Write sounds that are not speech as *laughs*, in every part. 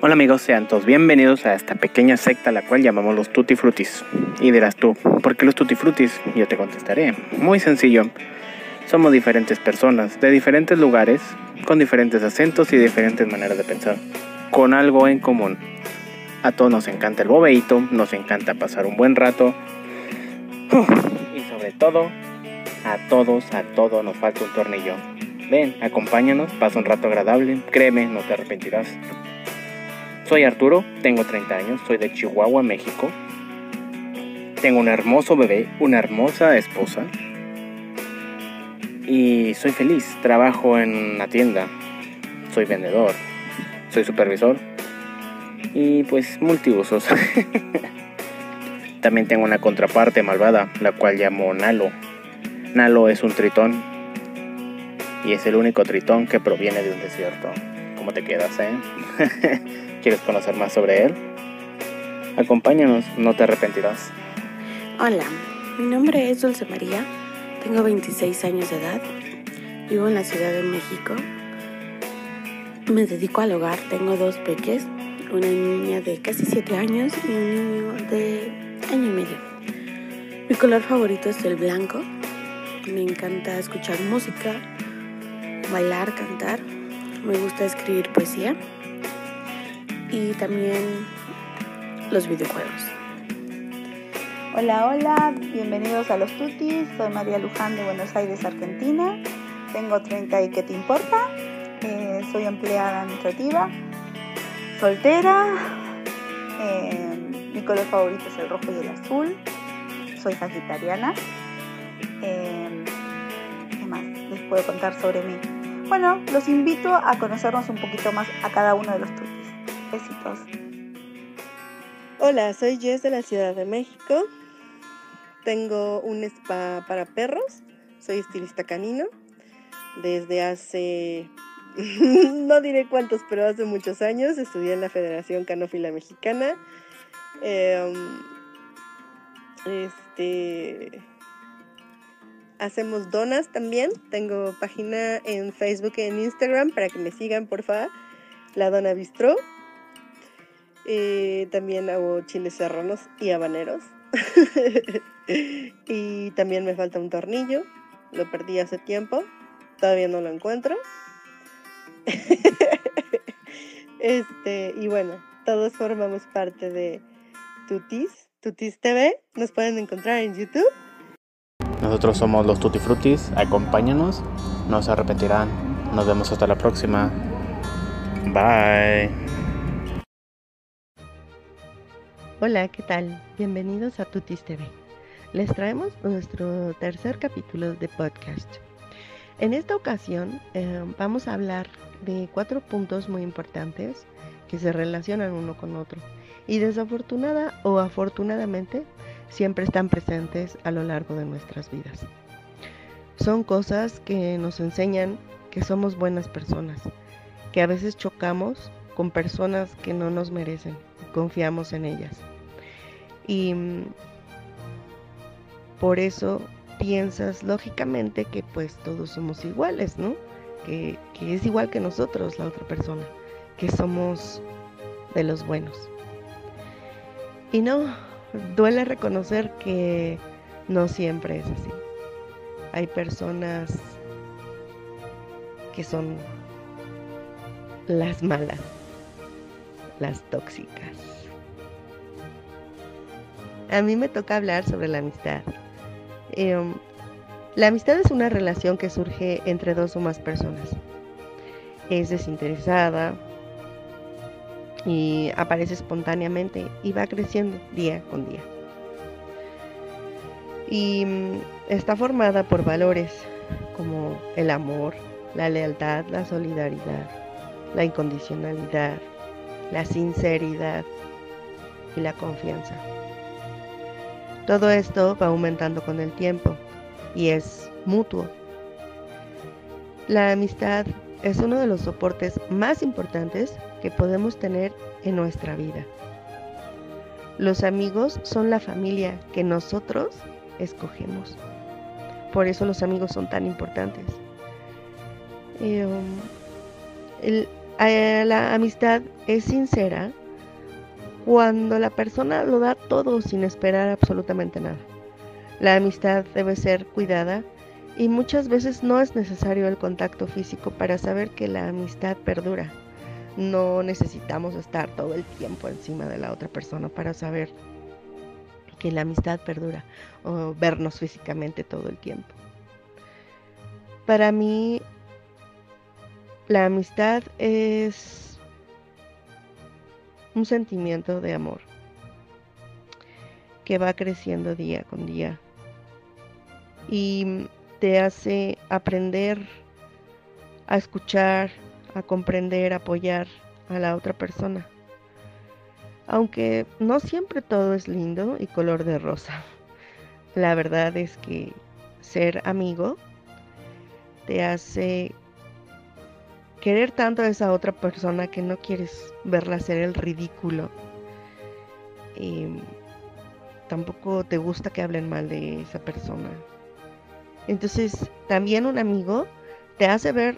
Hola amigos, sean todos bienvenidos a esta pequeña secta la cual llamamos los Tutti Frutis. Y dirás tú, ¿por qué los Tutti Frutis? Yo te contestaré. Muy sencillo. Somos diferentes personas, de diferentes lugares, con diferentes acentos y diferentes maneras de pensar, con algo en común. A todos nos encanta el bobeito, nos encanta pasar un buen rato. Y sobre todo, a todos, a todos nos falta un tornillo. Ven, acompáñanos, pasa un rato agradable, créeme, no te arrepentirás. Soy Arturo, tengo 30 años, soy de Chihuahua, México. Tengo un hermoso bebé, una hermosa esposa. Y soy feliz, trabajo en una tienda, soy vendedor, soy supervisor y pues multiusos. *laughs* También tengo una contraparte malvada, la cual llamo Nalo. Nalo es un tritón y es el único tritón que proviene de un desierto. ¿Cómo te quedas, eh? *laughs* ¿Quieres conocer más sobre él? Acompáñanos, no te arrepentirás. Hola, mi nombre es Dulce María, tengo 26 años de edad, vivo en la Ciudad de México, me dedico al hogar, tengo dos peques, una niña de casi 7 años y un niño de año y medio. Mi color favorito es el blanco, me encanta escuchar música, bailar, cantar, me gusta escribir poesía y también los videojuegos. Hola, hola, bienvenidos a Los Tutis. Soy María Luján de Buenos Aires, Argentina. Tengo 30 y ¿qué te importa? Eh, soy empleada administrativa, soltera. Eh, mi color favorito es el rojo y el azul. Soy sagitariana. Eh, ¿Qué más les puedo contar sobre mí? Bueno, los invito a conocernos un poquito más a cada uno de los tutis. Besitos. Hola, soy Jess de la Ciudad de México. Tengo un spa para perros. Soy estilista canino. Desde hace, *laughs* no diré cuántos, pero hace muchos años estudié en la Federación Canófila Mexicana. Em, este, hacemos donas también. Tengo página en Facebook y en Instagram para que me sigan, por favor. La Dona Bistro. También hago chiles serranos y habaneros. *laughs* y también me falta un tornillo. Lo perdí hace tiempo. Todavía no lo encuentro. *laughs* este, y bueno, todos formamos parte de Tutis, Tutis TV. Nos pueden encontrar en YouTube. Nosotros somos los Tutti Frutis, acompáñanos, no se arrepentirán. Nos vemos hasta la próxima. Bye. Hola, ¿qué tal? Bienvenidos a Tutis TV. Les traemos nuestro tercer capítulo de podcast. En esta ocasión eh, vamos a hablar de cuatro puntos muy importantes que se relacionan uno con otro y desafortunada o afortunadamente siempre están presentes a lo largo de nuestras vidas. Son cosas que nos enseñan que somos buenas personas, que a veces chocamos con personas que no nos merecen confiamos en ellas. Y mm, por eso piensas lógicamente que pues todos somos iguales, ¿no? Que, que es igual que nosotros la otra persona, que somos de los buenos. Y no, duele reconocer que no siempre es así. Hay personas que son las malas las tóxicas. A mí me toca hablar sobre la amistad. Em, la amistad es una relación que surge entre dos o más personas. Es desinteresada y aparece espontáneamente y va creciendo día con día. Y mm, está formada por valores como el amor, la lealtad, la solidaridad, la incondicionalidad, la sinceridad y la confianza. Todo esto va aumentando con el tiempo y es mutuo. La amistad es uno de los soportes más importantes que podemos tener en nuestra vida. Los amigos son la familia que nosotros escogemos. Por eso los amigos son tan importantes. Eh, um, eh, la amistad es sincera cuando la persona lo da todo sin esperar absolutamente nada. La amistad debe ser cuidada y muchas veces no es necesario el contacto físico para saber que la amistad perdura. No necesitamos estar todo el tiempo encima de la otra persona para saber que la amistad perdura o vernos físicamente todo el tiempo. Para mí, la amistad es un sentimiento de amor que va creciendo día con día y te hace aprender a escuchar, a comprender, apoyar a la otra persona. Aunque no siempre todo es lindo y color de rosa. La verdad es que ser amigo te hace querer tanto a esa otra persona que no quieres verla hacer el ridículo. Y tampoco te gusta que hablen mal de esa persona. Entonces, también un amigo te hace ver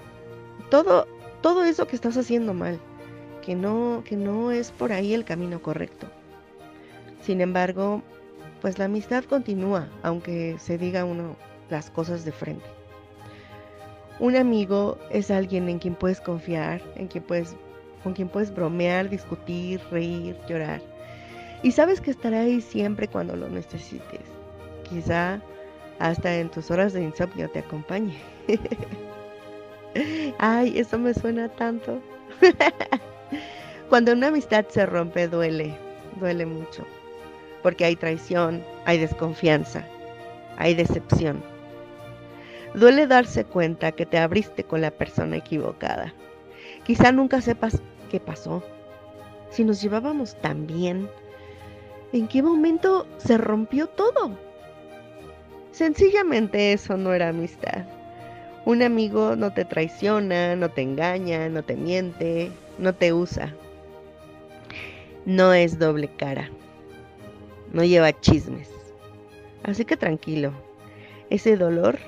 todo, todo eso que estás haciendo mal, que no, que no es por ahí el camino correcto. Sin embargo, pues la amistad continúa, aunque se diga uno las cosas de frente. Un amigo es alguien en quien puedes confiar, en quien puedes, con quien puedes bromear, discutir, reír, llorar. Y sabes que estará ahí siempre cuando lo necesites. Quizá hasta en tus horas de insomnio te acompañe. *laughs* Ay, eso me suena tanto. *laughs* cuando una amistad se rompe duele, duele mucho. Porque hay traición, hay desconfianza, hay decepción. Duele darse cuenta que te abriste con la persona equivocada. Quizá nunca sepas qué pasó. Si nos llevábamos tan bien, ¿en qué momento se rompió todo? Sencillamente eso no era amistad. Un amigo no te traiciona, no te engaña, no te miente, no te usa. No es doble cara. No lleva chismes. Así que tranquilo. Ese dolor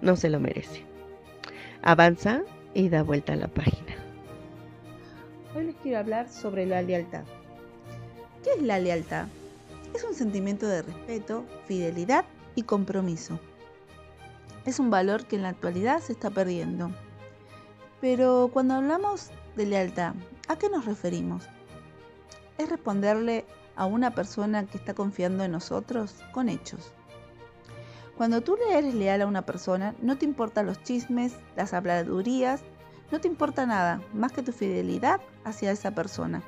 no se lo merece. Avanza y da vuelta a la página. Hoy les quiero hablar sobre la lealtad. ¿Qué es la lealtad? Es un sentimiento de respeto, fidelidad y compromiso. Es un valor que en la actualidad se está perdiendo. Pero cuando hablamos de lealtad, ¿a qué nos referimos? Es responderle a una persona que está confiando en nosotros con hechos. Cuando tú le eres leal a una persona, no te importan los chismes, las habladurías, no te importa nada más que tu fidelidad hacia esa persona.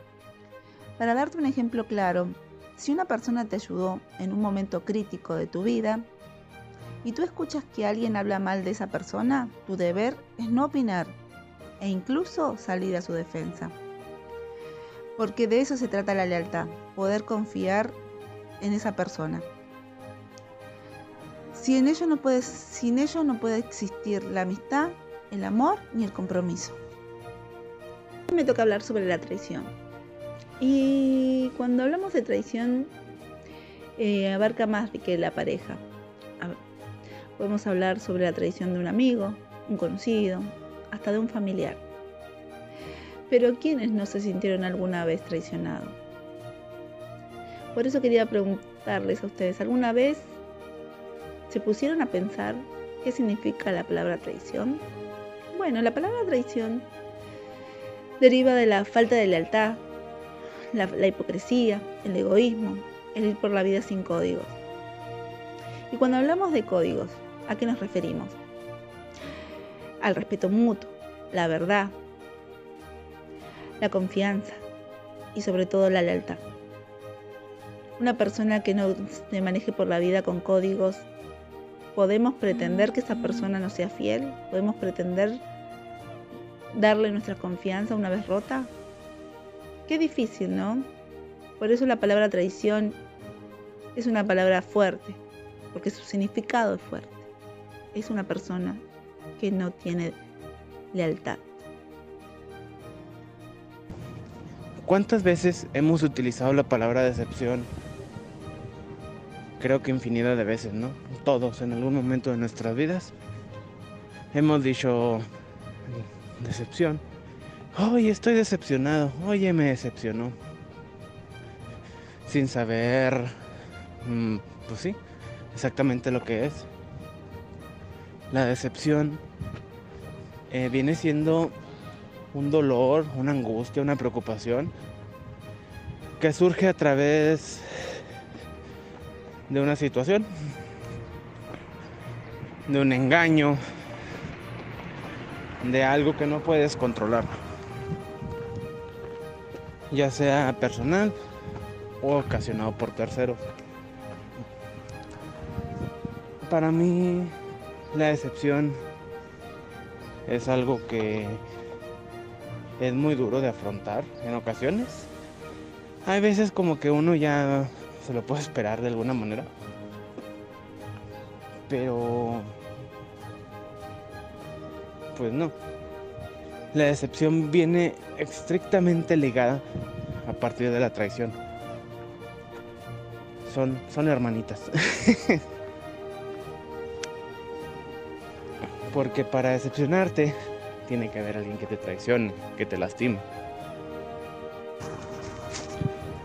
Para darte un ejemplo claro, si una persona te ayudó en un momento crítico de tu vida y tú escuchas que alguien habla mal de esa persona, tu deber es no opinar e incluso salir a su defensa. Porque de eso se trata la lealtad, poder confiar en esa persona. Sin ello no puede, sin ello no puede existir la amistad, el amor ni el compromiso. Me toca hablar sobre la traición. Y cuando hablamos de traición, eh, abarca más que la pareja. Podemos hablar sobre la traición de un amigo, un conocido, hasta de un familiar. Pero ¿quiénes no se sintieron alguna vez traicionados? Por eso quería preguntarles a ustedes, ¿alguna vez ¿Se pusieron a pensar qué significa la palabra traición? Bueno, la palabra traición deriva de la falta de lealtad, la, hipocresía, el egoísmo, el ir por la vida sin códigos. Y cuando hablamos de códigos, ¿a qué nos referimos? Al respeto mutuo, la verdad, la confianza y sobre todo la lealtad. Una persona que no se maneje por la vida con códigos ¿Podemos pretender que esa persona no sea fiel? ¿Podemos pretender darle nuestra confianza una vez rota? Qué difícil, ¿no? Por eso la palabra traición es una palabra fuerte, porque su significado es fuerte. Es una persona que no tiene lealtad. ¿Cuántas veces hemos utilizado la palabra decepción creo que infinidad de veces, ¿no? Todos en algún momento de nuestras vidas hemos dicho decepción Oye, estoy decepcionado. Oye, me decepcionó. Sin saber, mm, pues sí, exactamente lo que es. La decepción eh, viene siendo un dolor, una angustia, una preocupación que surge a través de una situación, de un engaño, de algo que no puedes controlar, ya sea personal o ocasionado por terceros. Para mí la decepción es algo que es muy duro de afrontar en ocasiones. Hay veces como que uno ya se lo puede esperar de alguna manera. Pero... Pues no. La decepción viene estrictamente ligada a partir de la traición. Son, son hermanitas. *laughs* Porque para decepcionarte tiene que haber alguien que te traicione, que te lastime.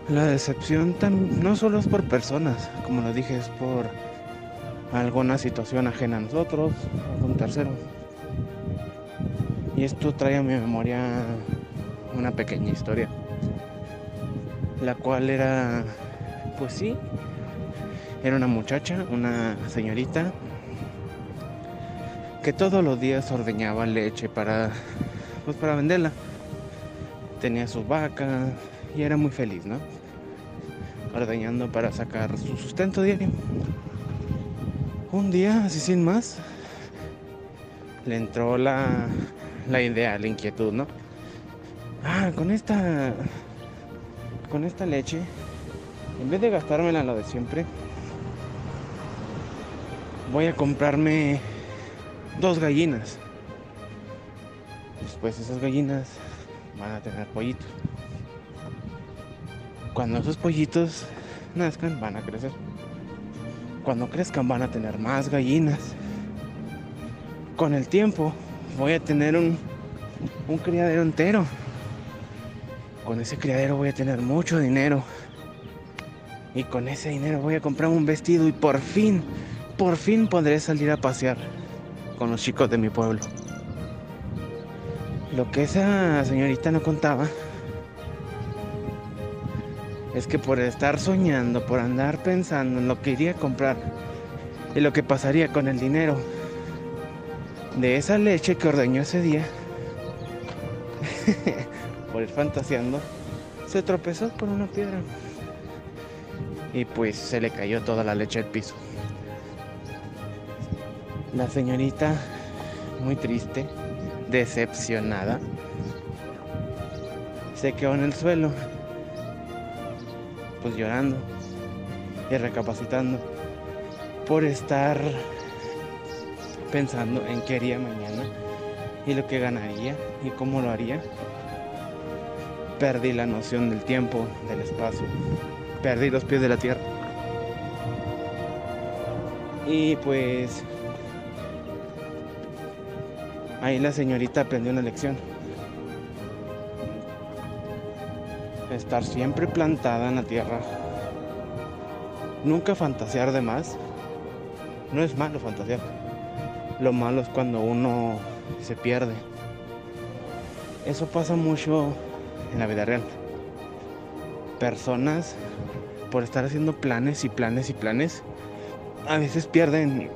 La decepción no solo es por personas, como lo dije, es por alguna situación ajena a nosotros, algún tercero. Y esto trae a mi memoria una pequeña historia, la cual era, pues sí, era una muchacha, una señorita, que todos los días ordeñaba leche para, pues para venderla. Tenía su vaca y era muy feliz, ¿no? Ordeñando para sacar su sustento diario. Un día, así sin más, le entró la, la idea, la inquietud, ¿no? Ah, con esta, con esta leche, en vez de gastármela lo de siempre, voy a comprarme dos gallinas. Después esas gallinas van a tener pollitos. Cuando esos pollitos nazcan van a crecer. Cuando crezcan van a tener más gallinas. Con el tiempo voy a tener un, un criadero entero. Con ese criadero voy a tener mucho dinero. Y con ese dinero voy a comprar un vestido y por fin, por fin podré salir a pasear con los chicos de mi pueblo. Lo que esa señorita no contaba es que por estar soñando, por andar pensando en lo que iría a comprar y lo que pasaría con el dinero de esa leche que ordeñó ese día, *laughs* por ir fantaseando, se tropezó con una piedra y pues se le cayó toda la leche al piso. La señorita, muy triste, decepcionada, se quedó en el suelo, pues llorando y recapacitando por estar pensando en qué haría mañana y lo que ganaría y cómo lo haría. Perdí la noción del tiempo, del espacio, perdí los pies de la tierra. Y pues Ahí la señorita aprendió una lección. Estar siempre plantada en la tierra. Nunca fantasear de más. No es malo fantasear. Lo malo es cuando uno se pierde. Eso pasa mucho en la vida real. Personas, por estar haciendo planes y planes y planes, a veces pierden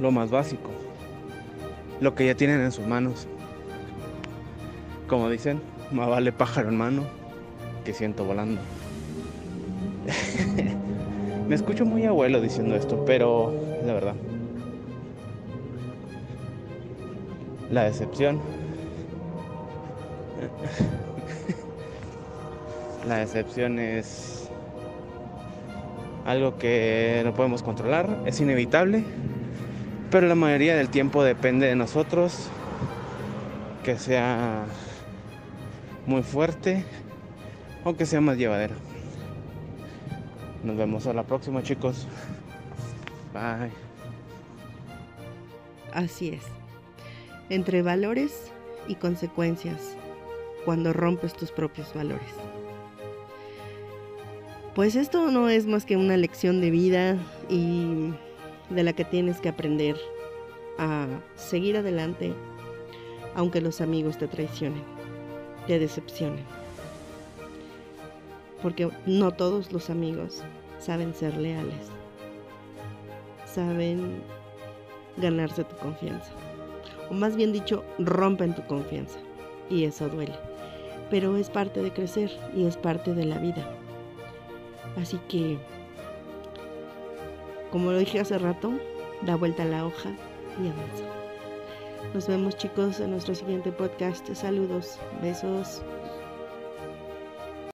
lo más básico lo que ya tienen en sus manos. Como dicen, más vale pájaro en mano que siento volando. *laughs* Me escucho muy abuelo diciendo esto, pero la verdad. La decepción. *laughs* La decepción es algo que no podemos controlar, es inevitable, pero la mayoría del tiempo depende de nosotros que sea muy fuerte o que sea más llevadero. Nos vemos a la próxima chicos. Bye. Así es. Entre valores y consecuencias. cuando rompes tus propios valores. Pues esto no es más que una lección de vida y de la que tienes que aprender a seguir adelante aunque los amigos te traicionen, te decepcionen. Porque no todos los amigos saben ser leales, saben ganarse tu confianza. O más bien dicho, rompen tu confianza. Y eso duele. Pero es parte de crecer y es parte de la vida. Así que, como lo dije hace rato, da vuelta la hoja y avanza. Nos vemos chicos en nuestro siguiente podcast. Saludos, besos.